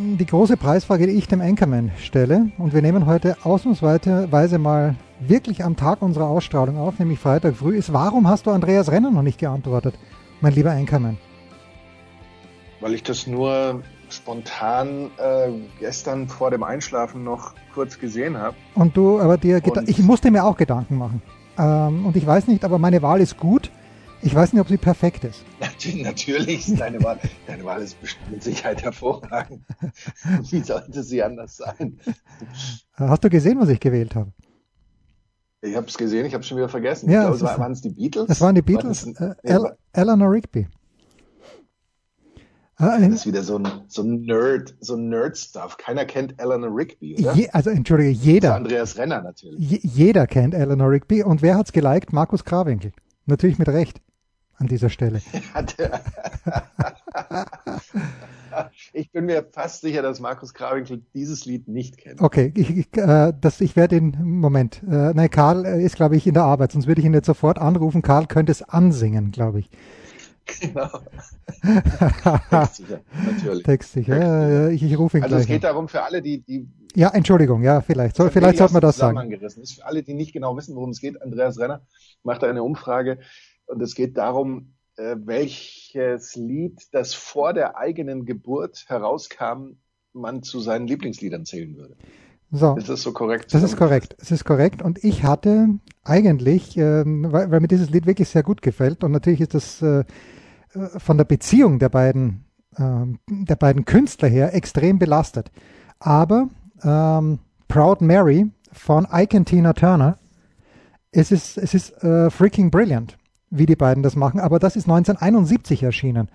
Die große Preisfrage, die ich dem Anchorman stelle, und wir nehmen heute ausnahmsweise mal wirklich am Tag unserer Ausstrahlung auf, nämlich Freitag früh, ist, warum hast du Andreas Renner noch nicht geantwortet, mein lieber Anchorman? Weil ich das nur spontan äh, gestern vor dem Einschlafen noch kurz gesehen habe. Und du, aber dir, ich musste mir auch Gedanken machen. Ähm, und ich weiß nicht, aber meine Wahl ist gut. Ich weiß nicht, ob sie perfekt ist. Natürlich ist deine Wahl, deine Wahl ist mit Sicherheit hervorragend. Wie sollte sie anders sein? Hast du gesehen, was ich gewählt habe? Ich habe es gesehen, ich habe es schon wieder vergessen. Ja, ich glaube, waren es die Beatles? Das waren die Beatles. War äh, Eleanor Rigby. Ah, das ist wieder so ein, so ein Nerd, so ein Nerd-Stuff. Keiner kennt Eleanor Rigby, oder? Je, also entschuldige, jeder. Also Andreas Renner natürlich. Je, jeder kennt Eleanor Rigby. Und wer hat's geliked? Markus Krawinkel. Natürlich mit Recht an dieser Stelle. ich bin mir fast sicher, dass Markus Krawinkel dieses Lied nicht kennt. Okay, ich, ich, äh, das, ich werde ihn, Moment, äh, nein, Karl ist, glaube ich, in der Arbeit, sonst würde ich ihn jetzt sofort anrufen. Karl könnte es ansingen, glaube ich. Genau. Textsicher, natürlich. Textsicher, ja, ich, ich rufe ihn also gleich. Also es geht an. darum für alle, die, die Ja, Entschuldigung, ja, vielleicht. So, vielleicht sollte man das sagen. Ist für alle, die nicht genau wissen, worum es geht, Andreas Renner macht eine Umfrage und es geht darum, äh, welches Lied, das vor der eigenen Geburt herauskam, man zu seinen Lieblingsliedern zählen würde. So. Ist das so korrekt? Das ist korrekt. Es ist korrekt. Und ich hatte eigentlich, ähm, weil, weil, mir dieses Lied wirklich sehr gut gefällt und natürlich ist das äh, von der Beziehung der beiden, äh, der beiden Künstler her extrem belastet. Aber ähm, Proud Mary von Ike und Tina Turner, es ist, es ist äh, freaking brilliant, wie die beiden das machen. Aber das ist 1971 erschienen.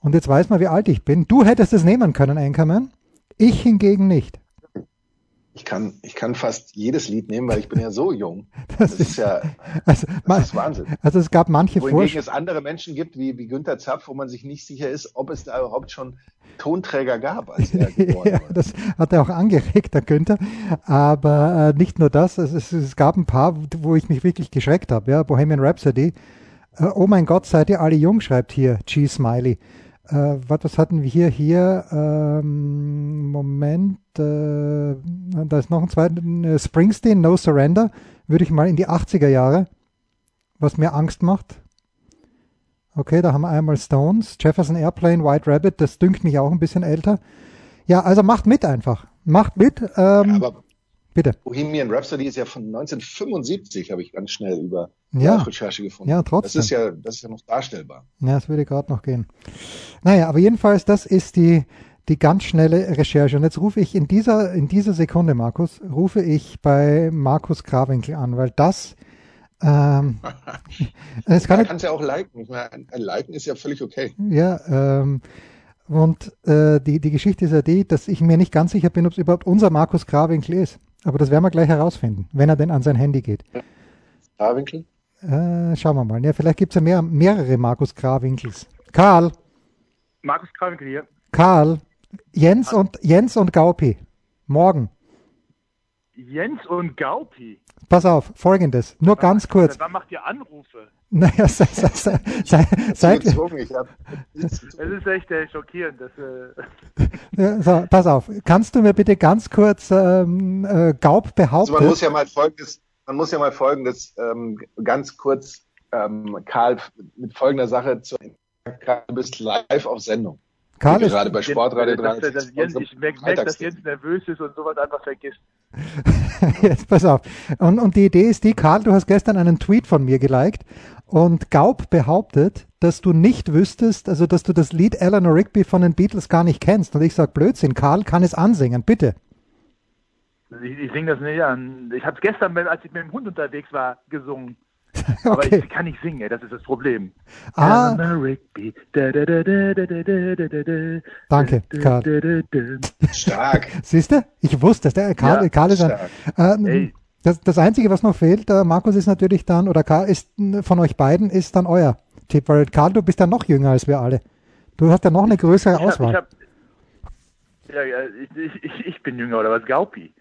Und jetzt weiß man, wie alt ich bin. Du hättest es nehmen können, Anchorman. Ich hingegen nicht. Ich kann, ich kann fast jedes Lied nehmen, weil ich bin ja so jung. Das, das ist, ja also, das ist Wahnsinn. Also es gab manche Wohingegen es andere Menschen gibt, wie, wie Günther Zapf, wo man sich nicht sicher ist, ob es da überhaupt schon Tonträger gab, als er geboren ja, wurde. Das hat er auch angeregt, der Günther. Aber äh, nicht nur das, es, es, es, gab ein paar, wo ich mich wirklich geschreckt habe. Ja, Bohemian Rhapsody. Oh mein Gott, seid ihr alle jung, schreibt hier G. Smiley. Äh, was, hatten wir hier? Hier, ähm, Moment, äh, da ist noch ein zweiter, äh, Springsteen, No Surrender, würde ich mal in die 80er Jahre, was mir Angst macht. Okay, da haben wir einmal Stones, Jefferson Airplane, White Rabbit, das dünkt mich auch ein bisschen älter. Ja, also macht mit einfach. Macht mit. Ähm, ja, bitte. Bohemian Rhapsody ist ja von 1975, habe ich ganz schnell über ja. Recherche gefunden. Ja, trotzdem. Das ist ja, das ist ja noch darstellbar. Ja, das würde gerade noch gehen. Naja, aber jedenfalls, das ist die, die ganz schnelle Recherche. Und jetzt rufe ich in dieser, in dieser Sekunde, Markus, rufe ich bei Markus Krawinkel an, weil das, ähm, das kann ja, kannst ja auch liken. Ein Liken ist ja völlig okay. Ja, ähm, und äh, die, die Geschichte ist ja die, dass ich mir nicht ganz sicher bin, ob es überhaupt unser Markus Krawinkel ist. Aber das werden wir gleich herausfinden, wenn er denn an sein Handy geht. Krawinkel? Äh, schauen wir mal. Ja, vielleicht gibt es ja mehr, mehrere Markus Krawinkels. Karl. Markus Krawinkel hier. Karl. Jens und, Jens und Gaupi. Morgen. Jens und Gaupi? Pass auf, folgendes. Nur wann, ganz kurz. Wann macht ihr Anrufe? Naja, sei, sei, sei, sei, seit, das ist echt äh, schockierend. Das, äh so, pass auf, kannst du mir bitte ganz kurz ähm, äh, Gaub behaupten? Also man muss ja mal folgendes, man muss ja mal folgendes ähm, ganz kurz, ähm, Karl, mit folgender Sache zu Karl, du bist live auf Sendung. Karl ist gerade bei Sportradio dran. Jens, ich merke, merk, dass Jens nervös ist und sowas einfach vergisst. Jetzt pass auf. Und, und die Idee ist die, Karl, du hast gestern einen Tweet von mir geliked und Gaub behauptet, dass du nicht wüsstest, also dass du das Lied Eleanor Rigby von den Beatles gar nicht kennst. Und ich sage Blödsinn, Karl kann es ansingen, bitte. Ich, ich singe das nicht an. Ich habe es gestern, als ich mit dem Hund unterwegs war, gesungen. Aber okay. ich kann nicht singen, ey, das ist das Problem. Ah. Danke, Karl. Stark. Siehst du? Ich wusste es. Der Karl, ja, Karl ist ein, äh, das, das Einzige, was noch fehlt, äh, Markus, ist natürlich dann, oder Karl ist von euch beiden, ist dann euer Tipp, weil Karl, du bist ja noch jünger als wir alle. Du hast ja noch eine größere ich Auswahl. Hab, ich hab, ja, ja ich, ich, ich, bin jünger, oder was, Gaupi?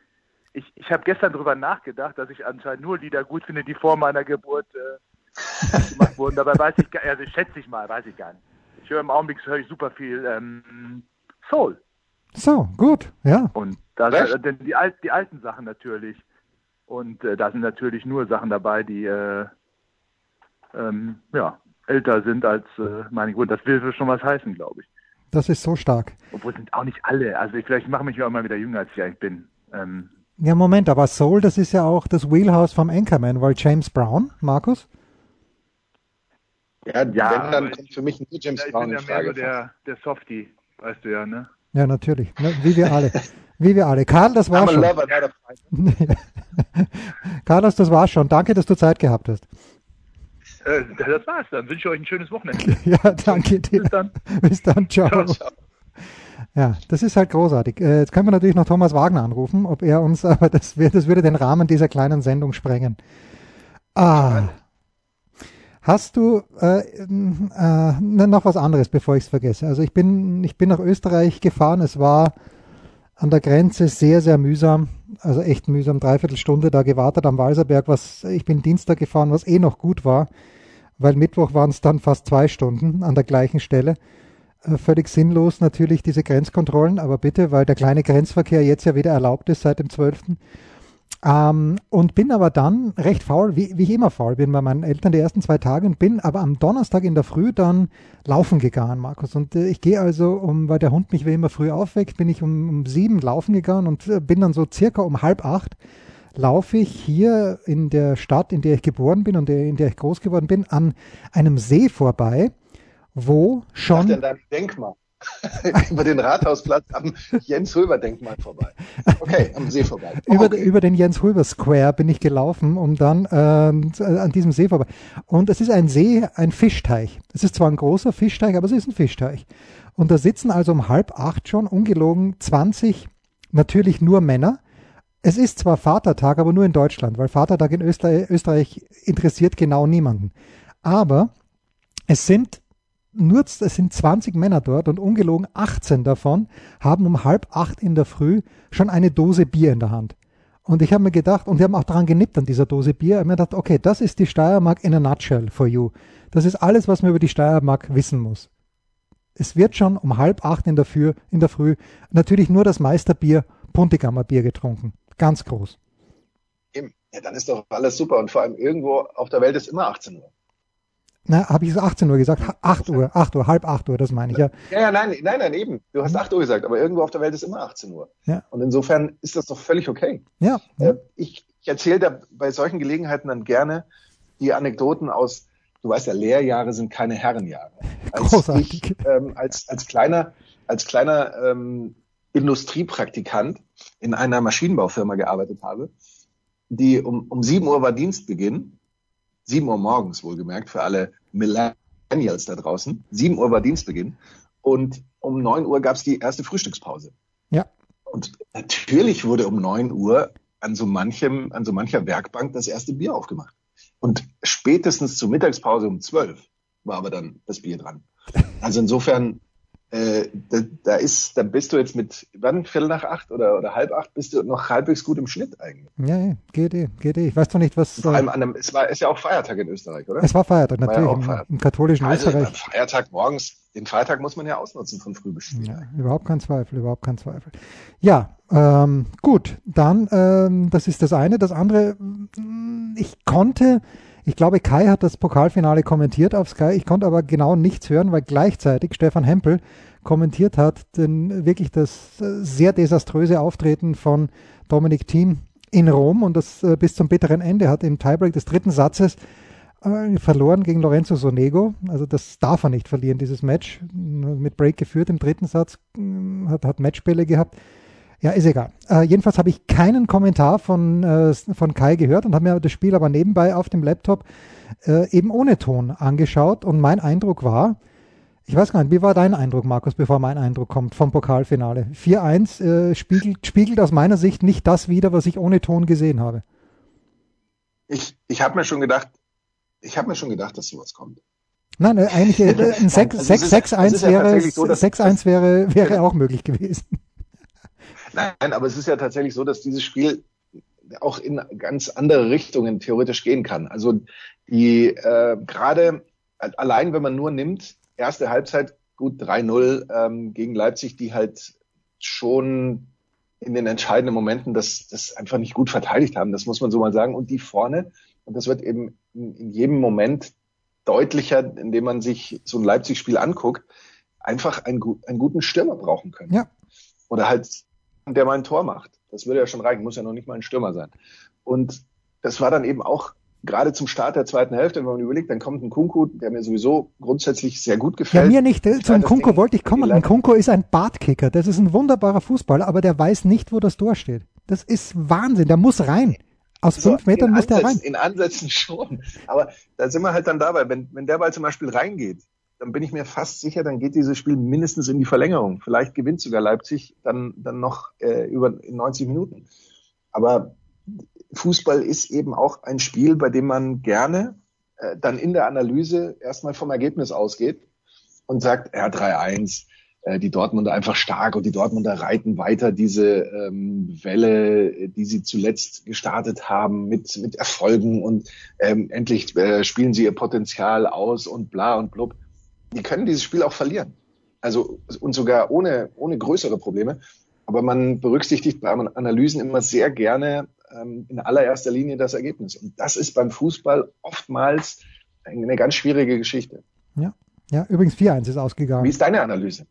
Ich, ich habe gestern darüber nachgedacht, dass ich anscheinend nur Lieder gut finde, die vor meiner Geburt äh, gemacht wurden. Dabei weiß ich, also schätze ich mal, weiß ich gar nicht. Ich höre im Augenblick höre ich super viel ähm, Soul. So, gut, ja. Und da äh, denn die, Alt, die alten Sachen natürlich. Und äh, da sind natürlich nur Sachen dabei, die äh, ähm, ja, älter sind als äh, meine Geburt. Das will schon was heißen, glaube ich. Das ist so stark. Obwohl sind auch nicht alle. Also ich, vielleicht mache ich mich auch mal wieder jünger, als ich eigentlich bin. Ähm, ja, Moment, aber Soul, das ist ja auch das Wheelhouse vom Anchorman, weil James Brown, Markus? Ja, ja wenn, dann kommt für mich nur James ja, Brown in Frage. So der, der Softie, weißt du ja, ne? Ja, natürlich. Ne? Wie wir alle. Wie wir alle. Karl, das war schon. Carlos, das war schon. Danke, dass du Zeit gehabt hast. Äh, das war's dann. Wünsche ich euch ein schönes Wochenende. ja, danke dir. Bis dann. Bis dann. Ciao. ciao, ciao. Ja, das ist halt großartig. Äh, jetzt können wir natürlich noch Thomas Wagner anrufen, ob er uns, aber das, wär, das würde den Rahmen dieser kleinen Sendung sprengen. Ah. Hast du äh, äh, noch was anderes, bevor ich es vergesse? Also ich bin, ich bin nach Österreich gefahren. Es war an der Grenze sehr, sehr mühsam. Also echt mühsam. Dreiviertel Stunde da gewartet am Walserberg. Was, ich bin Dienstag gefahren, was eh noch gut war, weil Mittwoch waren es dann fast zwei Stunden an der gleichen Stelle. Äh, völlig sinnlos natürlich diese Grenzkontrollen, aber bitte, weil der kleine Grenzverkehr jetzt ja wieder erlaubt ist seit dem 12. Ähm, und bin aber dann recht faul, wie, wie ich immer faul bin bei meinen Eltern die ersten zwei Tage und bin aber am Donnerstag in der Früh dann laufen gegangen, Markus. Und äh, ich gehe also, um, weil der Hund mich wie immer früh aufweckt, bin ich um, um sieben laufen gegangen und äh, bin dann so circa um halb acht laufe ich hier in der Stadt, in der ich geboren bin und in der ich groß geworden bin, an einem See vorbei, wo schon. Ich dachte, Denkmal. über den Rathausplatz am Jens-Hulber-Denkmal vorbei. Okay, am See vorbei. Oh, über, okay. über den Jens-Hulber-Square bin ich gelaufen und dann äh, an diesem See vorbei. Und es ist ein See, ein Fischteich. Es ist zwar ein großer Fischteich, aber es ist ein Fischteich. Und da sitzen also um halb acht schon ungelogen 20, natürlich nur Männer. Es ist zwar Vatertag, aber nur in Deutschland, weil Vatertag in Österreich, Österreich interessiert genau niemanden. Aber es sind nur, es sind 20 Männer dort und ungelogen 18 davon haben um halb acht in der Früh schon eine Dose Bier in der Hand. Und ich habe mir gedacht, und wir haben auch daran genippt an dieser Dose Bier, ich habe mir gedacht, okay, das ist die Steiermark in a nutshell for you. Das ist alles, was man über die Steiermark wissen muss. Es wird schon um halb acht in der, Früh, in der Früh natürlich nur das Meisterbier, Puntigammer Bier getrunken. Ganz groß. Ja, dann ist doch alles super. Und vor allem irgendwo auf der Welt ist immer 18 Uhr. Na, habe ich 18 Uhr gesagt? 8 Uhr, 8 Uhr, halb 8 Uhr, das meine ich ja. Ja, ja, nein, nein, nein, eben. Du hast 8 Uhr gesagt, aber irgendwo auf der Welt ist immer 18 Uhr. Ja. Und insofern ist das doch völlig okay. Ja. ja. Ich, ich erzähle da bei solchen Gelegenheiten dann gerne die Anekdoten aus, du weißt ja, Lehrjahre sind keine Herrenjahre. Als Großartig. Ich, ähm, als, als kleiner, als kleiner ähm, Industriepraktikant in einer Maschinenbaufirma gearbeitet habe, die um, um 7 Uhr war Dienstbeginn 7 Uhr morgens wohlgemerkt für alle Millennials da draußen. 7 Uhr war Dienstbeginn und um 9 Uhr gab es die erste Frühstückspause. Ja. Und natürlich wurde um 9 Uhr an so manchem, an so mancher Werkbank das erste Bier aufgemacht. Und spätestens zur Mittagspause um 12 war aber dann das Bier dran. Also insofern äh, da, da, ist, da bist du jetzt mit, wann, Viertel nach acht oder, oder halb acht, bist du noch halbwegs gut im Schnitt eigentlich. Ja, ja geht eh, geht eh. Ich weiß doch nicht, was. Vor allem äh, an einem, es war, ist ja auch Feiertag in Österreich, oder? Es war Feiertag, natürlich, war ja im, Feiertag. im, katholischen also, Österreich. Feiertag morgens, den Feiertag muss man ja ausnutzen von früh bis spät. Ja, überhaupt kein Zweifel, überhaupt kein Zweifel. Ja, ähm, gut, dann, ähm, das ist das eine. Das andere, mm, ich konnte, ich glaube, Kai hat das Pokalfinale kommentiert auf Sky. Ich konnte aber genau nichts hören, weil gleichzeitig Stefan Hempel kommentiert hat, denn wirklich das äh, sehr desaströse Auftreten von Dominik Thiem in Rom und das äh, bis zum bitteren Ende hat im Tiebreak des dritten Satzes äh, verloren gegen Lorenzo Sonego. Also das darf er nicht verlieren, dieses Match. Mit Break geführt im dritten Satz, hat, hat Matchbälle gehabt. Ja, ist egal. Äh, jedenfalls habe ich keinen Kommentar von, äh, von Kai gehört und habe mir das Spiel aber nebenbei auf dem Laptop äh, eben ohne Ton angeschaut. Und mein Eindruck war, ich weiß gar nicht, wie war dein Eindruck, Markus, bevor mein Eindruck kommt vom Pokalfinale? 4-1 äh, spiegelt, spiegelt aus meiner Sicht nicht das wider, was ich ohne Ton gesehen habe. Ich, ich habe mir schon gedacht, ich habe mir schon gedacht, dass sowas kommt. Nein, äh, eigentlich äh, ein 6-1 also wäre, so, 6-1 wäre, wäre auch möglich gewesen. Nein, aber es ist ja tatsächlich so, dass dieses Spiel auch in ganz andere Richtungen theoretisch gehen kann. Also die äh, gerade allein, wenn man nur nimmt, erste Halbzeit gut 3-0 ähm, gegen Leipzig, die halt schon in den entscheidenden Momenten das, das einfach nicht gut verteidigt haben. Das muss man so mal sagen. Und die vorne, und das wird eben in, in jedem Moment deutlicher, indem man sich so ein Leipzig-Spiel anguckt, einfach einen, einen guten Stürmer brauchen können. Ja. Oder halt der mal ein Tor macht. Das würde ja schon reichen, muss ja noch nicht mal ein Stürmer sein. Und das war dann eben auch gerade zum Start der zweiten Hälfte, wenn man überlegt, dann kommt ein Kunku, der mir sowieso grundsätzlich sehr gut gefällt. Ja, mir nicht. Zum Kunku wollte ich kommen. Ein Kunku ist ein Bartkicker. Das ist ein wunderbarer Fußballer, aber der weiß nicht, wo das Tor steht. Das ist Wahnsinn. Der muss rein. Aus so, fünf Metern muss Ansätzen, der rein. In Ansätzen schon. Aber da sind wir halt dann dabei. Wenn, wenn der Ball zum Beispiel reingeht, dann bin ich mir fast sicher, dann geht dieses Spiel mindestens in die Verlängerung. Vielleicht gewinnt sogar Leipzig dann, dann noch äh, über 90 Minuten. Aber Fußball ist eben auch ein Spiel, bei dem man gerne äh, dann in der Analyse erstmal vom Ergebnis ausgeht und sagt, ja, 3-1, äh, die Dortmunder einfach stark und die Dortmunder reiten weiter diese ähm, Welle, die sie zuletzt gestartet haben mit, mit Erfolgen und ähm, endlich äh, spielen sie ihr Potenzial aus und bla und blub die können dieses Spiel auch verlieren. Also und sogar ohne, ohne größere Probleme. Aber man berücksichtigt bei Analysen immer sehr gerne ähm, in allererster Linie das Ergebnis. Und das ist beim Fußball oftmals eine ganz schwierige Geschichte. Ja, ja übrigens 4-1 ist ausgegangen. Wie ist deine Analyse?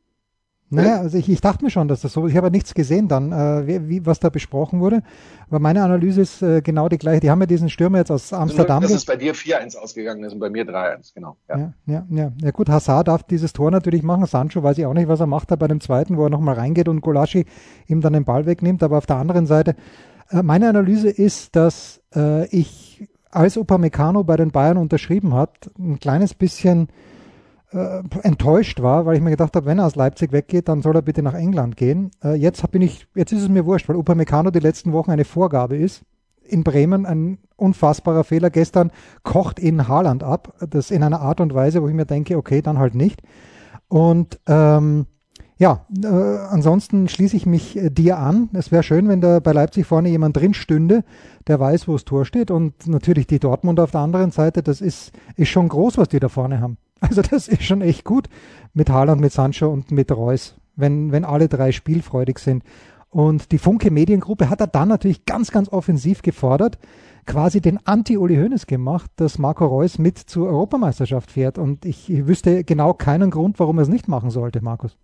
Naja, also ich, ich dachte mir schon, dass das so ist. Ich habe nichts gesehen dann, äh, wie, wie, was da besprochen wurde. Aber meine Analyse ist äh, genau die gleiche. Die haben ja diesen Stürmer jetzt aus Amsterdam. Dass es bei dir 4-1 ausgegangen ist und bei mir 3-1, genau. Ja. ja. Ja, ja, ja. gut, Hazard darf dieses Tor natürlich machen. Sancho weiß ich auch nicht, was er macht da bei dem zweiten, wo er nochmal reingeht und Golaschi ihm dann den Ball wegnimmt. Aber auf der anderen Seite, äh, meine Analyse ist, dass äh, ich, als Upamecano bei den Bayern unterschrieben hat, ein kleines bisschen äh, enttäuscht war, weil ich mir gedacht habe, wenn er aus Leipzig weggeht, dann soll er bitte nach England gehen. Äh, jetzt bin ich, jetzt ist es mir wurscht, weil Upamecano die letzten Wochen eine Vorgabe ist. In Bremen ein unfassbarer Fehler. Gestern kocht ihn Haaland ab. Das in einer Art und Weise, wo ich mir denke, okay, dann halt nicht. Und ähm, ja, äh, ansonsten schließe ich mich äh, dir an. Es wäre schön, wenn da bei Leipzig vorne jemand drin stünde, der weiß, wo das Tor steht. Und natürlich die Dortmund auf der anderen Seite, das ist, ist schon groß, was die da vorne haben. Also das ist schon echt gut mit Haaland, mit Sancho und mit Reus, wenn, wenn alle drei spielfreudig sind. Und die Funke Mediengruppe hat er dann natürlich ganz, ganz offensiv gefordert, quasi den Anti-Uli Hoeneß gemacht, dass Marco Reus mit zur Europameisterschaft fährt. Und ich, wüsste genau keinen Grund, warum er es nicht machen sollte, Markus.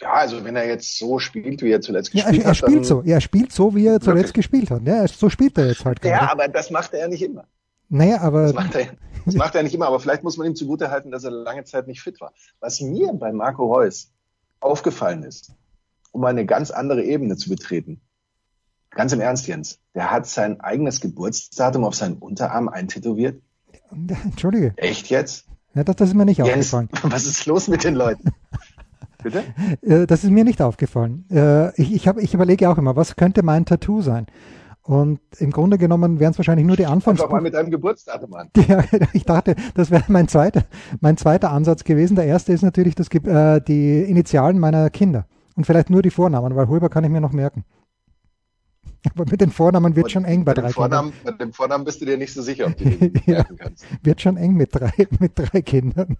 Ja, also wenn er jetzt so spielt, wie er zuletzt gespielt ja, er, er hat. Er spielt so, er spielt so, wie er zuletzt wirklich? gespielt hat. Ja, so spielt er jetzt halt. Ja, gerade. aber das macht er ja nicht immer. Naja, aber. Das macht, er, das macht er nicht immer, aber vielleicht muss man ihm zugutehalten, dass er lange Zeit nicht fit war. Was mir bei Marco Reus aufgefallen ist, um eine ganz andere Ebene zu betreten, ganz im Ernst, Jens, der hat sein eigenes Geburtsdatum auf seinen Unterarm eintätowiert. Entschuldige. Echt jetzt? Ja, das, das ist mir nicht Jens, aufgefallen. Was ist los mit den Leuten? Bitte? Äh, das ist mir nicht aufgefallen. Äh, ich, ich, hab, ich überlege auch immer, was könnte mein Tattoo sein? Und im Grunde genommen wären es wahrscheinlich nur die Anfangs. Mal mit einem Geburtsdatum an. Ja, ich dachte, das wäre mein zweiter, mein zweiter Ansatz gewesen. Der erste ist natürlich das, äh, die Initialen meiner Kinder. Und vielleicht nur die Vornamen, weil Hulber kann ich mir noch merken. Aber mit den Vornamen wird schon eng bei, bei drei Vornamen, Kindern. Bei dem Vornamen bist du dir nicht so sicher, ob du den ja, kannst. Wird schon eng mit drei, mit drei Kindern.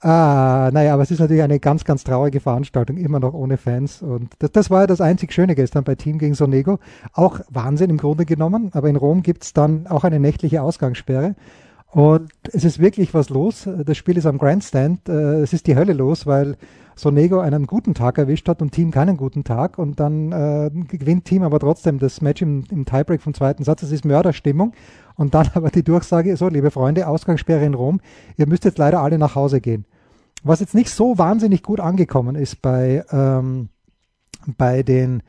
Ah, naja, aber es ist natürlich eine ganz, ganz traurige Veranstaltung, immer noch ohne Fans. Und das, das war ja das einzig Schöne gestern bei Team gegen Sonego. Auch Wahnsinn im Grunde genommen, aber in Rom gibt's dann auch eine nächtliche Ausgangssperre. Und es ist wirklich was los. Das Spiel ist am Grandstand. Äh, es ist die Hölle los, weil Sonego einen guten Tag erwischt hat und Team keinen guten Tag. Und dann äh, gewinnt Team aber trotzdem das Match im, im Tiebreak vom zweiten Satz. Es ist Mörderstimmung. Und dann aber die Durchsage, so, liebe Freunde, Ausgangssperre in Rom. Ihr müsst jetzt leider alle nach Hause gehen. Was jetzt nicht so wahnsinnig gut angekommen ist bei, ähm, bei den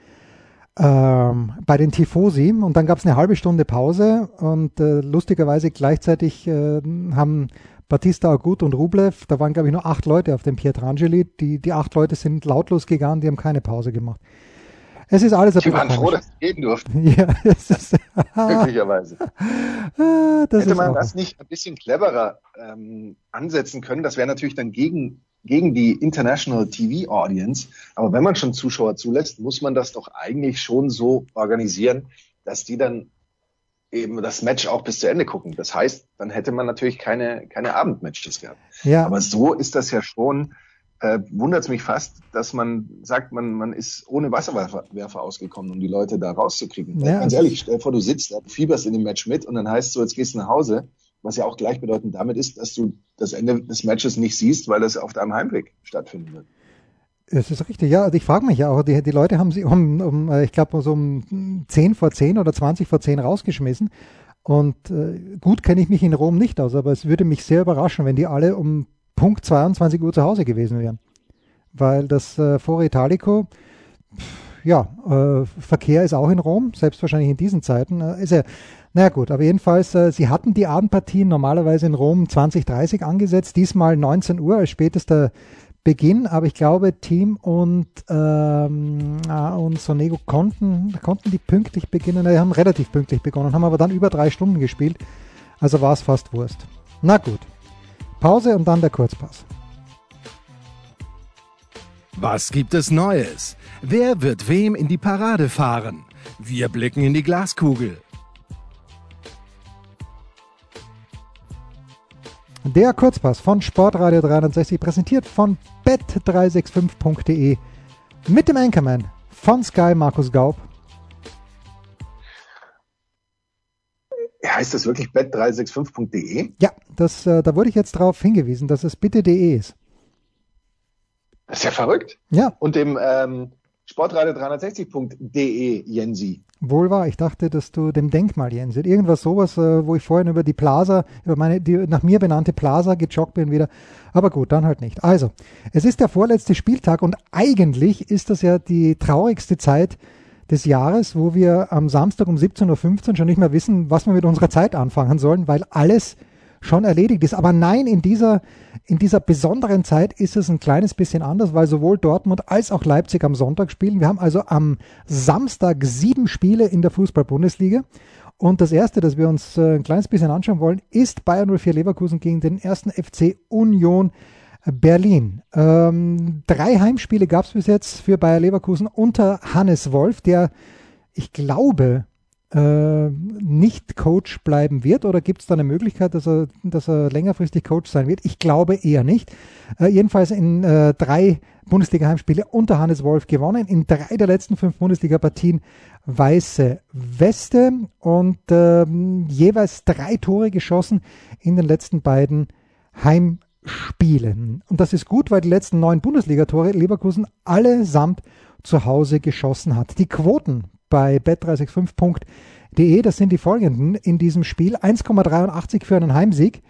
ähm, bei den Tifosi und dann gab es eine halbe Stunde Pause und äh, lustigerweise gleichzeitig äh, haben Batista Agut und Rublev, da waren glaube ich nur acht Leute auf dem Pietrangeli, die, die acht Leute sind lautlos gegangen, die haben keine Pause gemacht. Es ist alles ein Die waren froh, dass sie gehen durften. Ja, es ist, Möglicherweise. Ah, Hätte man das nicht ein bisschen cleverer ähm, ansetzen können, das wäre natürlich dann gegen gegen die International TV Audience. Aber wenn man schon Zuschauer zulässt, muss man das doch eigentlich schon so organisieren, dass die dann eben das Match auch bis zu Ende gucken. Das heißt, dann hätte man natürlich keine, keine Abendmatches gehabt. Ja. Aber so ist das ja schon, äh, wundert es mich fast, dass man sagt, man, man ist ohne Wasserwerfer ausgekommen, um die Leute da rauszukriegen. Ja. Ganz ehrlich, stell dir vor, du sitzt da, fieberst in dem Match mit und dann heißt so, jetzt gehst du nach Hause was ja auch gleichbedeutend damit ist, dass du das Ende des Matches nicht siehst, weil das auf deinem Heimweg stattfinden wird. Das ist richtig, ja. Also ich frage mich ja auch, die, die Leute haben sie um, um äh, ich glaube, so um 10 vor 10 oder 20 vor 10 rausgeschmissen. Und äh, gut kenne ich mich in Rom nicht aus, aber es würde mich sehr überraschen, wenn die alle um Punkt 22 Uhr zu Hause gewesen wären. Weil das äh, Foro Italico, ja, äh, Verkehr ist auch in Rom, selbst wahrscheinlich in diesen Zeiten. Äh, ist ja, naja gut, aber jedenfalls, äh, sie hatten die Abendpartien normalerweise in Rom 2030 angesetzt, diesmal 19 Uhr als spätester Beginn, aber ich glaube, Team und, ähm, und Sonego konnten, konnten die pünktlich beginnen. Die haben relativ pünktlich begonnen, haben aber dann über drei Stunden gespielt. Also war es fast Wurst. Na gut. Pause und dann der Kurzpass. Was gibt es Neues? Wer wird wem in die Parade fahren? Wir blicken in die Glaskugel. Der Kurzpass von Sportradio 360 präsentiert von bet365.de mit dem Anchorman von Sky Markus Gaub. Heißt das wirklich bet365.de? Ja, das, äh, da wurde ich jetzt darauf hingewiesen, dass es bitte.de ist. Das ist ja verrückt. Ja. Und dem ähm, sportradio360.de, Jensi. Wohl wahr, ich dachte, dass du dem Denkmal, Jensi, irgendwas sowas, äh, wo ich vorhin über die Plaza, über meine, die nach mir benannte Plaza gejoggt bin wieder. Aber gut, dann halt nicht. Also, es ist der vorletzte Spieltag und eigentlich ist das ja die traurigste Zeit des Jahres, wo wir am Samstag um 17.15 Uhr schon nicht mehr wissen, was wir mit unserer Zeit anfangen sollen, weil alles schon erledigt ist. Aber nein, in dieser, in dieser besonderen Zeit ist es ein kleines bisschen anders, weil sowohl Dortmund als auch Leipzig am Sonntag spielen. Wir haben also am Samstag sieben Spiele in der Fußball-Bundesliga. Und das erste, das wir uns äh, ein kleines bisschen anschauen wollen, ist Bayern 04 Leverkusen gegen den ersten FC Union Berlin. Ähm, drei Heimspiele gab es bis jetzt für Bayer Leverkusen unter Hannes Wolf, der, ich glaube, äh, nicht Coach bleiben wird oder gibt es da eine Möglichkeit, dass er, dass er längerfristig Coach sein wird? Ich glaube eher nicht. Äh, jedenfalls in äh, drei Bundesliga-Heimspiele unter Hannes Wolf gewonnen, in drei der letzten fünf Bundesliga-Partien weiße Weste und ähm, jeweils drei Tore geschossen in den letzten beiden Heimspielen. Und das ist gut, weil die letzten neun Bundesliga-Tore Leverkusen allesamt zu Hause geschossen hat. Die Quoten bei bet365.de. Das sind die folgenden in diesem Spiel. 1,83 für einen Heimsieg.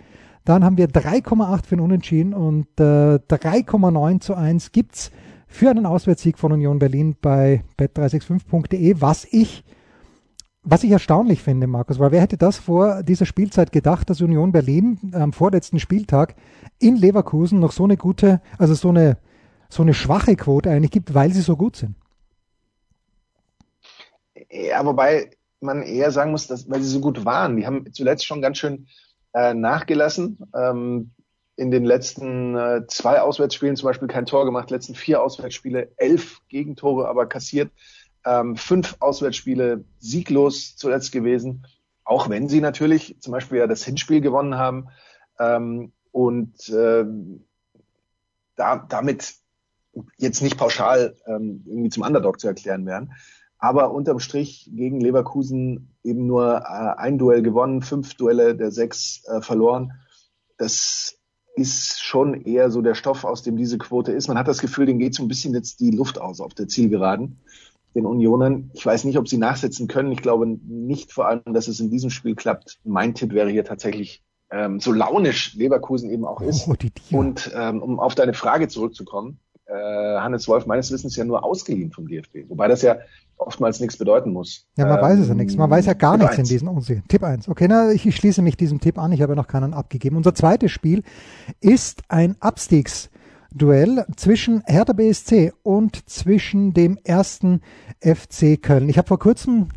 Dann haben wir 3,8 für einen Unentschieden und äh, 3,9 zu 1 gibt es für einen Auswärtssieg von Union Berlin bei bet365.de, was ich was ich erstaunlich finde, Markus, weil wer hätte das vor dieser Spielzeit gedacht, dass Union Berlin am vorletzten Spieltag in Leverkusen noch so eine gute, also so eine, so eine schwache Quote eigentlich gibt, weil sie so gut sind? Ja, wobei man eher sagen muss, dass, weil sie so gut waren. Die haben zuletzt schon ganz schön äh, nachgelassen. Ähm, in den letzten äh, zwei Auswärtsspielen zum Beispiel kein Tor gemacht, letzten vier Auswärtsspiele elf Gegentore aber kassiert, ähm, fünf Auswärtsspiele sieglos zuletzt gewesen, auch wenn sie natürlich zum Beispiel ja das Hinspiel gewonnen haben. Ähm, und äh, da, damit jetzt nicht pauschal ähm, irgendwie zum Underdog zu erklären wären aber unterm Strich gegen Leverkusen eben nur äh, ein Duell gewonnen, fünf Duelle der sechs äh, verloren. Das ist schon eher so der Stoff, aus dem diese Quote ist. Man hat das Gefühl, denen geht so ein bisschen jetzt die Luft aus auf der Zielgeraden, den Unionern. Ich weiß nicht, ob sie nachsetzen können. Ich glaube nicht vor allem, dass es in diesem Spiel klappt. Mein Tipp wäre hier tatsächlich, ähm, so launisch Leverkusen eben auch ist. Oh, Und ähm, um auf deine Frage zurückzukommen, äh, Hannes Wolf meines Wissens ja nur ausgeliehen vom DFB, wobei das ja oftmals nichts bedeuten muss. Ja, man ähm, weiß es ja nichts. Man weiß ja gar Tipp nichts 1. in diesen Unsicherheiten. Tipp 1. Okay, na, ich, schließe mich diesem Tipp an. Ich habe ja noch keinen abgegeben. Unser zweites Spiel ist ein Abstiegsduell zwischen Hertha BSC und zwischen dem ersten FC Köln. Ich habe vor kurzem,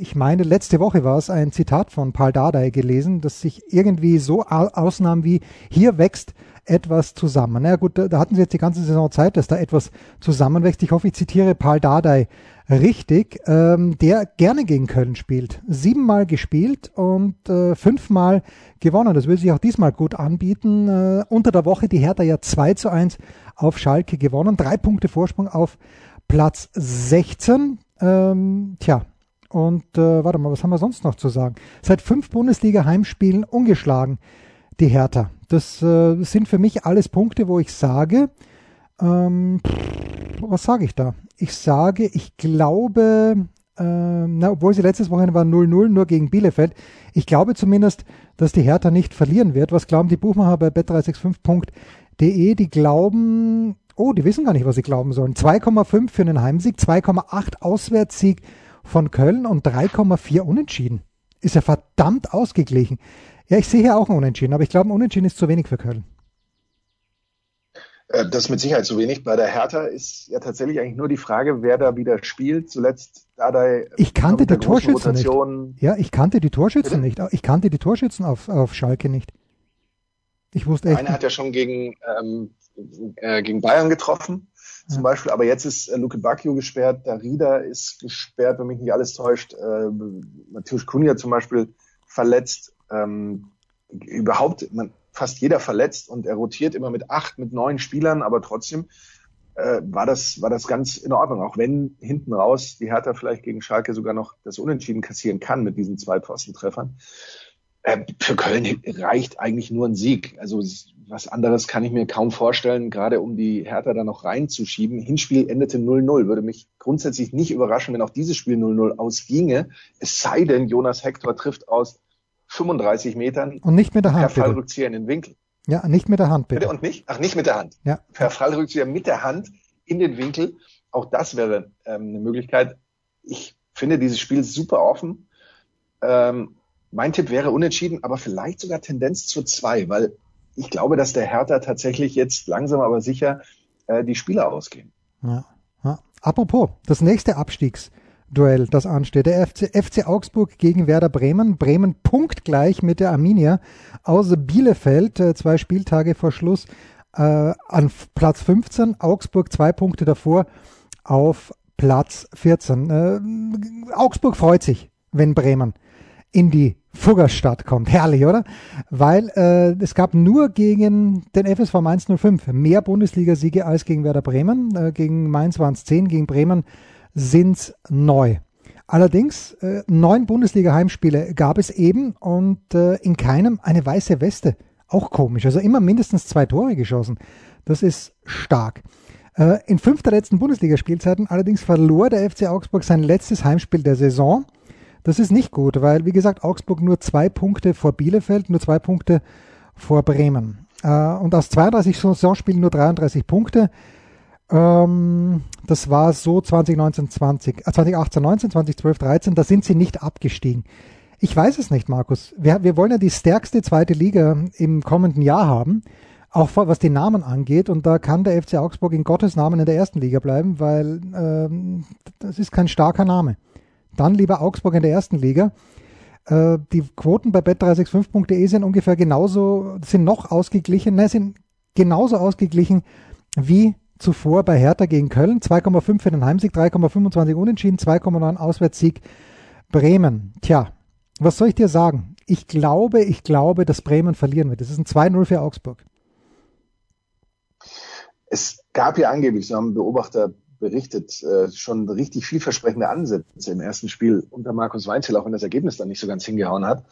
ich meine, letzte Woche war es, ein Zitat von Paul Dardai gelesen, das sich irgendwie so ausnahm wie hier wächst etwas zusammen. Na ja, gut, da, da, hatten sie jetzt die ganze Saison Zeit, dass da etwas zusammenwächst. Ich hoffe, ich zitiere Paul Dardai richtig, ähm, der gerne gegen Köln spielt. Siebenmal gespielt und äh, fünfmal gewonnen. Das würde sich auch diesmal gut anbieten. Äh, unter der Woche die Hertha ja 2 zu 1 auf Schalke gewonnen. Drei Punkte Vorsprung auf Platz 16. Ähm, tja, und äh, warte mal, was haben wir sonst noch zu sagen? Seit fünf Bundesliga-Heimspielen ungeschlagen die Hertha. Das äh, sind für mich alles Punkte, wo ich sage, ähm, was sage ich da? Ich sage, ich glaube, äh, na, obwohl sie letztes Wochenende war 0-0, nur gegen Bielefeld. Ich glaube zumindest, dass die Hertha nicht verlieren wird. Was glauben die Buchmacher bei bet365.de? Die glauben, oh, die wissen gar nicht, was sie glauben sollen. 2,5 für einen Heimsieg, 2,8 Auswärtssieg von Köln und 3,4 Unentschieden. Ist ja verdammt ausgeglichen. Ja, ich sehe hier auch ein Unentschieden, aber ich glaube, ein Unentschieden ist zu wenig für Köln. Äh, das ist mit Sicherheit zu wenig. Bei der Hertha ist ja tatsächlich eigentlich nur die Frage, wer da wieder spielt. Zuletzt Dardai. Ich kannte die Torschützen nicht. Ja, ich kannte die Torschützen Bitte? nicht. Ich kannte die Torschützen auf, auf Schalke nicht. Ich wusste echt. Einer hat ja schon gegen, ähm, äh, gegen Bayern getroffen, zum ja. Beispiel. Aber jetzt ist äh, Luke Bacchio gesperrt. Darida ist gesperrt, wenn mich nicht alles täuscht. Äh, Matthäus Kunja zum Beispiel verletzt ähm, überhaupt man, fast jeder verletzt und er rotiert immer mit acht, mit neun Spielern, aber trotzdem äh, war das war das ganz in Ordnung, auch wenn hinten raus die Hertha vielleicht gegen Schalke sogar noch das Unentschieden kassieren kann mit diesen zwei Pfostentreffern. Äh, für Köln reicht eigentlich nur ein Sieg. Also was anderes kann ich mir kaum vorstellen, gerade um die Hertha da noch reinzuschieben. Hinspiel endete 0-0. Würde mich grundsätzlich nicht überraschen, wenn auch dieses Spiel 0-0 ausginge. Es sei denn, Jonas Hector trifft aus 35 Metern. Und nicht mit der Hand. Per Fallrückzieher in den Winkel. Ja, nicht mit der Hand, bitte. Und nicht? Ach, nicht mit der Hand. Ja. Per Fallrückzieher mit der Hand in den Winkel. Auch das wäre ähm, eine Möglichkeit. Ich finde dieses Spiel super offen. Ähm, mein Tipp wäre unentschieden, aber vielleicht sogar Tendenz zu zwei, weil ich glaube, dass der Hertha tatsächlich jetzt langsam aber sicher äh, die Spieler ausgehen. Ja. ja. Apropos, das nächste Abstiegs. Duell, das ansteht. Der FC, FC Augsburg gegen Werder Bremen. Bremen punktgleich mit der Arminia aus Bielefeld, äh, zwei Spieltage vor Schluss äh, an Platz 15. Augsburg zwei Punkte davor auf Platz 14. Äh, Augsburg freut sich, wenn Bremen in die Fuggerstadt kommt. Herrlich, oder? Weil äh, es gab nur gegen den FSV Mainz 05 mehr Bundesligasiege als gegen Werder Bremen. Äh, gegen Mainz waren es 10, gegen Bremen sind neu. Allerdings, äh, neun Bundesliga-Heimspiele gab es eben und äh, in keinem eine weiße Weste. Auch komisch. Also immer mindestens zwei Tore geschossen. Das ist stark. Äh, in fünf der letzten Bundesligaspielzeiten allerdings verlor der FC Augsburg sein letztes Heimspiel der Saison. Das ist nicht gut, weil, wie gesagt, Augsburg nur zwei Punkte vor Bielefeld, nur zwei Punkte vor Bremen. Äh, und aus 32 Saisonspielen nur 33 Punkte. Ähm, das war so 2019, 20, äh, 2018, 19, 2012, 13, da sind sie nicht abgestiegen. Ich weiß es nicht, Markus. Wir, wir wollen ja die stärkste zweite Liga im kommenden Jahr haben, auch was den Namen angeht. Und da kann der FC Augsburg in Gottes Namen in der ersten Liga bleiben, weil ähm, das ist kein starker Name. Dann lieber Augsburg in der ersten Liga. Äh, die Quoten bei bet365.de sind ungefähr genauso, sind noch ausgeglichen, ne, sind genauso ausgeglichen wie zuvor bei Hertha gegen Köln. 2,5 für den Heimsieg, 3,25 Unentschieden, 2,9 Auswärtssieg Bremen. Tja, was soll ich dir sagen? Ich glaube, ich glaube, dass Bremen verlieren wird. Es ist ein 2-0 für Augsburg. Es gab ja angeblich, so haben Beobachter berichtet, äh, schon richtig vielversprechende Ansätze im ersten Spiel unter Markus Weinzel, auch wenn das Ergebnis dann nicht so ganz hingehauen hat.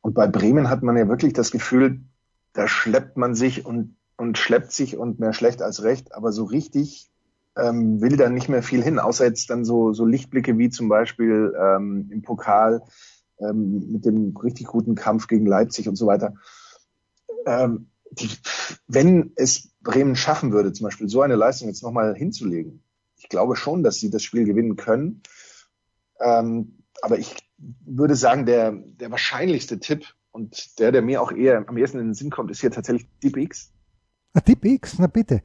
Und bei Bremen hat man ja wirklich das Gefühl, da schleppt man sich und und schleppt sich und mehr schlecht als recht, aber so richtig ähm, will da nicht mehr viel hin, außer jetzt dann so, so Lichtblicke wie zum Beispiel ähm, im Pokal ähm, mit dem richtig guten Kampf gegen Leipzig und so weiter. Ähm, die, wenn es Bremen schaffen würde, zum Beispiel so eine Leistung jetzt nochmal hinzulegen, ich glaube schon, dass sie das Spiel gewinnen können. Ähm, aber ich würde sagen, der, der wahrscheinlichste Tipp und der, der mir auch eher am ersten in den Sinn kommt, ist hier tatsächlich Deep Deep X, na bitte.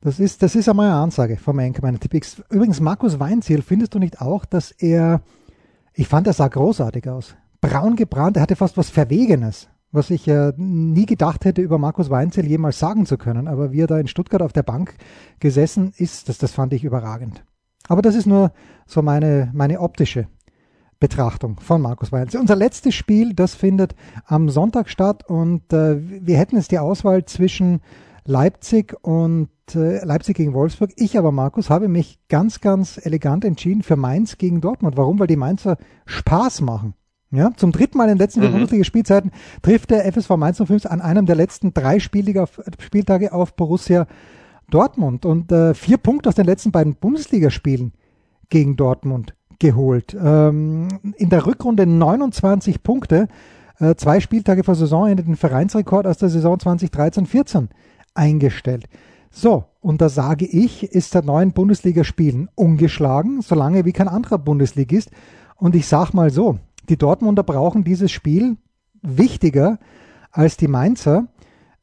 Das ist, das ist einmal eine Ansage vom Deep X. Übrigens, Markus Weinziel, findest du nicht auch, dass er, ich fand, er sah großartig aus. Braun gebrannt, er hatte fast was Verwegenes was ich äh, nie gedacht hätte, über Markus Weinzel jemals sagen zu können. Aber wie er da in Stuttgart auf der Bank gesessen ist, das, das fand ich überragend. Aber das ist nur so meine, meine optische Betrachtung von Markus Weinzel. Unser letztes Spiel, das findet am Sonntag statt und äh, wir hätten jetzt die Auswahl zwischen Leipzig und äh, Leipzig gegen Wolfsburg. Ich aber, Markus, habe mich ganz, ganz elegant entschieden für Mainz gegen Dortmund. Warum? Weil die Mainzer Spaß machen. Ja, zum dritten Mal in den letzten mhm. Bundesliga-Spielzeiten trifft der FSV Mainz 05 an einem der letzten drei Spieltage auf Borussia Dortmund und äh, vier Punkte aus den letzten beiden Bundesligaspielen gegen Dortmund geholt. Ähm, in der Rückrunde 29 Punkte, äh, zwei Spieltage vor Saisonende den Vereinsrekord aus der Saison 2013-14 eingestellt. So, und da sage ich, ist der neuen Bundesligaspielen ungeschlagen, solange wie kein anderer Bundesligist. Und ich sag mal so, die Dortmunder brauchen dieses Spiel wichtiger als die Mainzer.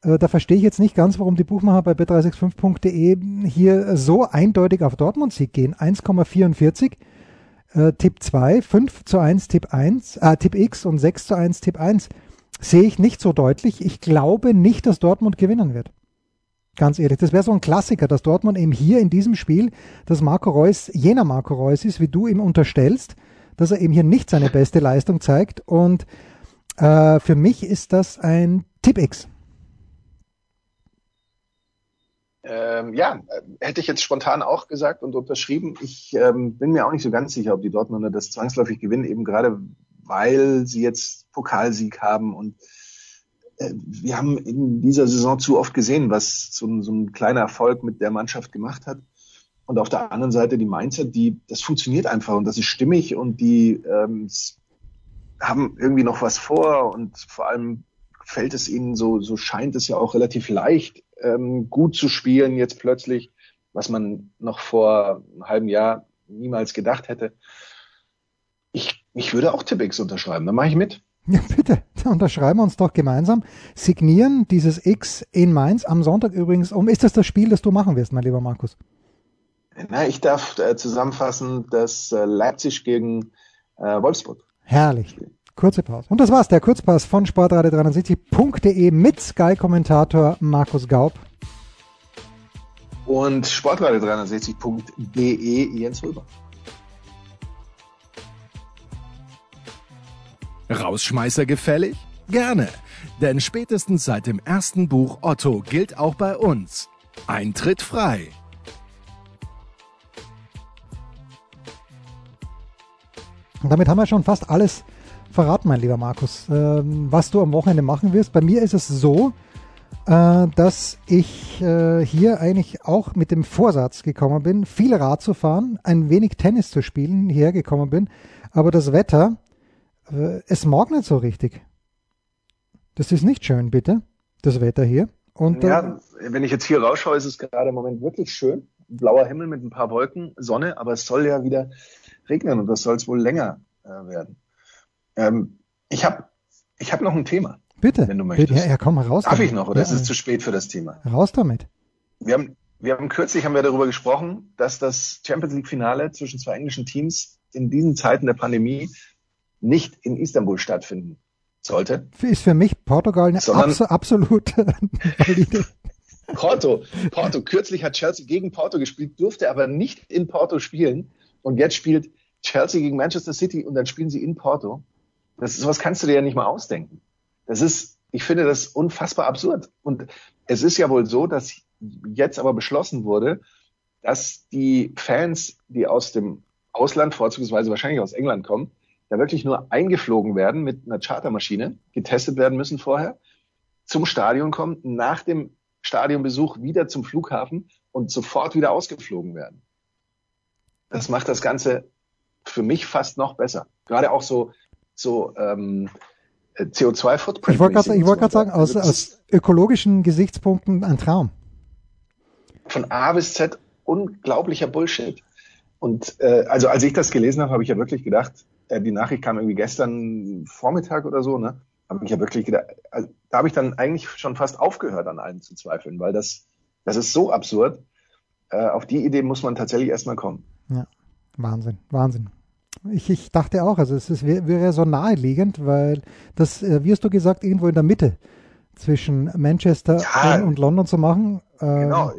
Äh, da verstehe ich jetzt nicht ganz, warum die Buchmacher bei bet365.de hier so eindeutig auf Dortmund-Sieg gehen. 1,44 äh, Tipp 2, 5 zu 1 Tipp 1, äh, Tipp X und 6 zu 1 Tipp 1. Sehe ich nicht so deutlich. Ich glaube nicht, dass Dortmund gewinnen wird. Ganz ehrlich, das wäre so ein Klassiker, dass Dortmund eben hier in diesem Spiel, dass Marco Reus jener Marco Reus ist, wie du ihm unterstellst, dass er eben hier nicht seine beste Leistung zeigt. Und äh, für mich ist das ein Tipp X. Ähm, ja, hätte ich jetzt spontan auch gesagt und unterschrieben. Ich ähm, bin mir auch nicht so ganz sicher, ob die Dortmunder das zwangsläufig gewinnen, eben gerade weil sie jetzt Pokalsieg haben und wir haben in dieser Saison zu oft gesehen, was so, so ein kleiner Erfolg mit der Mannschaft gemacht hat. Und auf der anderen Seite die Mainzer, die, das funktioniert einfach und das ist stimmig und die ähm, haben irgendwie noch was vor und vor allem fällt es ihnen so, so scheint es ja auch relativ leicht, ähm, gut zu spielen jetzt plötzlich, was man noch vor einem halben Jahr niemals gedacht hätte. Ich, ich würde auch Tippix unterschreiben, dann mache ich mit. Ja, bitte, dann unterschreiben wir uns doch gemeinsam. Signieren dieses X in Mainz am Sonntag übrigens um. Ist das das Spiel, das du machen wirst, mein lieber Markus? Na, ich darf äh, zusammenfassen, dass äh, Leipzig gegen äh, Wolfsburg. Herrlich. Kurze Pause. Und das war's, der Kurzpass von sportradio360.de mit Sky-Kommentator Markus Gaub. Und sportradio360.de Jens Röber. Rausschmeißer gefällig? Gerne. Denn spätestens seit dem ersten Buch Otto gilt auch bei uns. Eintritt frei. Und damit haben wir schon fast alles verraten, mein lieber Markus, ähm, was du am Wochenende machen wirst. Bei mir ist es so, äh, dass ich äh, hier eigentlich auch mit dem Vorsatz gekommen bin, viel Rad zu fahren, ein wenig Tennis zu spielen, hierher gekommen bin. Aber das Wetter, es mag nicht so richtig. Das ist nicht schön, bitte, das Wetter hier. Und, äh, ja, wenn ich jetzt hier rausschaue, ist es gerade im Moment wirklich schön. Blauer Himmel mit ein paar Wolken, Sonne, aber es soll ja wieder regnen und das soll es wohl länger äh, werden. Ähm, ich habe ich hab noch ein Thema. Bitte. Wenn du möchtest. Bitte, ja, ja, komm, raus Darf damit. ich noch oder ja, ist es zu spät für das Thema? Raus damit. Wir haben, wir haben kürzlich haben wir darüber gesprochen, dass das Champions League Finale zwischen zwei englischen Teams in diesen Zeiten der Pandemie nicht in Istanbul stattfinden sollte. Ist für mich Portugal eine abso absolut valide. Porto, Porto. Kürzlich hat Chelsea gegen Porto gespielt, durfte aber nicht in Porto spielen. Und jetzt spielt Chelsea gegen Manchester City und dann spielen sie in Porto. Das, sowas kannst du dir ja nicht mal ausdenken. Das ist, ich finde das unfassbar absurd. Und es ist ja wohl so, dass jetzt aber beschlossen wurde, dass die Fans, die aus dem Ausland, vorzugsweise wahrscheinlich aus England kommen, da wirklich nur eingeflogen werden mit einer Chartermaschine, getestet werden müssen vorher, zum Stadion kommen, nach dem Stadionbesuch wieder zum Flughafen und sofort wieder ausgeflogen werden. Das macht das Ganze für mich fast noch besser. Gerade auch so, so ähm, äh, CO2-Footprint. Ich wollte gerade wollt sagen, aus, also aus ökologischen Gesichtspunkten ein Traum. Von A bis Z unglaublicher Bullshit. Und äh, also als ich das gelesen habe, habe ich ja wirklich gedacht, äh, die Nachricht kam irgendwie gestern Vormittag oder so, ne? Habe ich ja wirklich gedacht, also, da habe ich dann eigentlich schon fast aufgehört, an allem zu zweifeln, weil das, das ist so absurd. Äh, auf die Idee muss man tatsächlich erstmal kommen. Ja, Wahnsinn, Wahnsinn. Ich, ich dachte auch, also es ist, wäre so naheliegend, weil das, äh, wie hast du gesagt, irgendwo in der Mitte zwischen Manchester ja, und London zu machen. Äh, genau,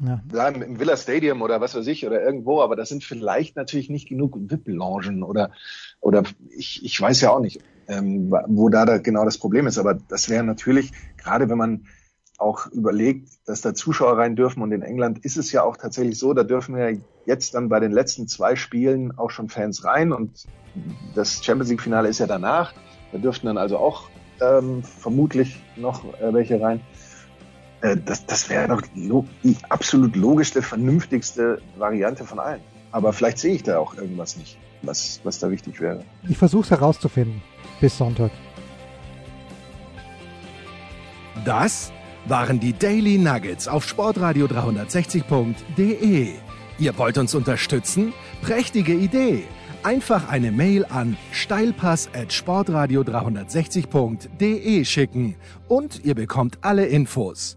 ja. ja. im Villa Stadium oder was weiß ich oder irgendwo, aber das sind vielleicht natürlich nicht genug VIP-Loungen oder, oder ich, ich weiß ja auch nicht, ähm, wo da, da genau das Problem ist, aber das wäre natürlich, gerade wenn man auch überlegt, dass da Zuschauer rein dürfen und in England ist es ja auch tatsächlich so, da dürfen ja jetzt dann bei den letzten zwei Spielen auch schon Fans rein und das Champions League Finale ist ja danach, da dürften dann also auch ähm, vermutlich noch äh, welche rein. Äh, das das wäre doch die absolut logischste, vernünftigste Variante von allen. Aber vielleicht sehe ich da auch irgendwas nicht, was, was da wichtig wäre. Ich versuche es herauszufinden bis Sonntag. Das waren die Daily Nuggets auf Sportradio 360.de. Ihr wollt uns unterstützen? Prächtige Idee! Einfach eine Mail an steilpass at sportradio 360.de schicken und ihr bekommt alle Infos.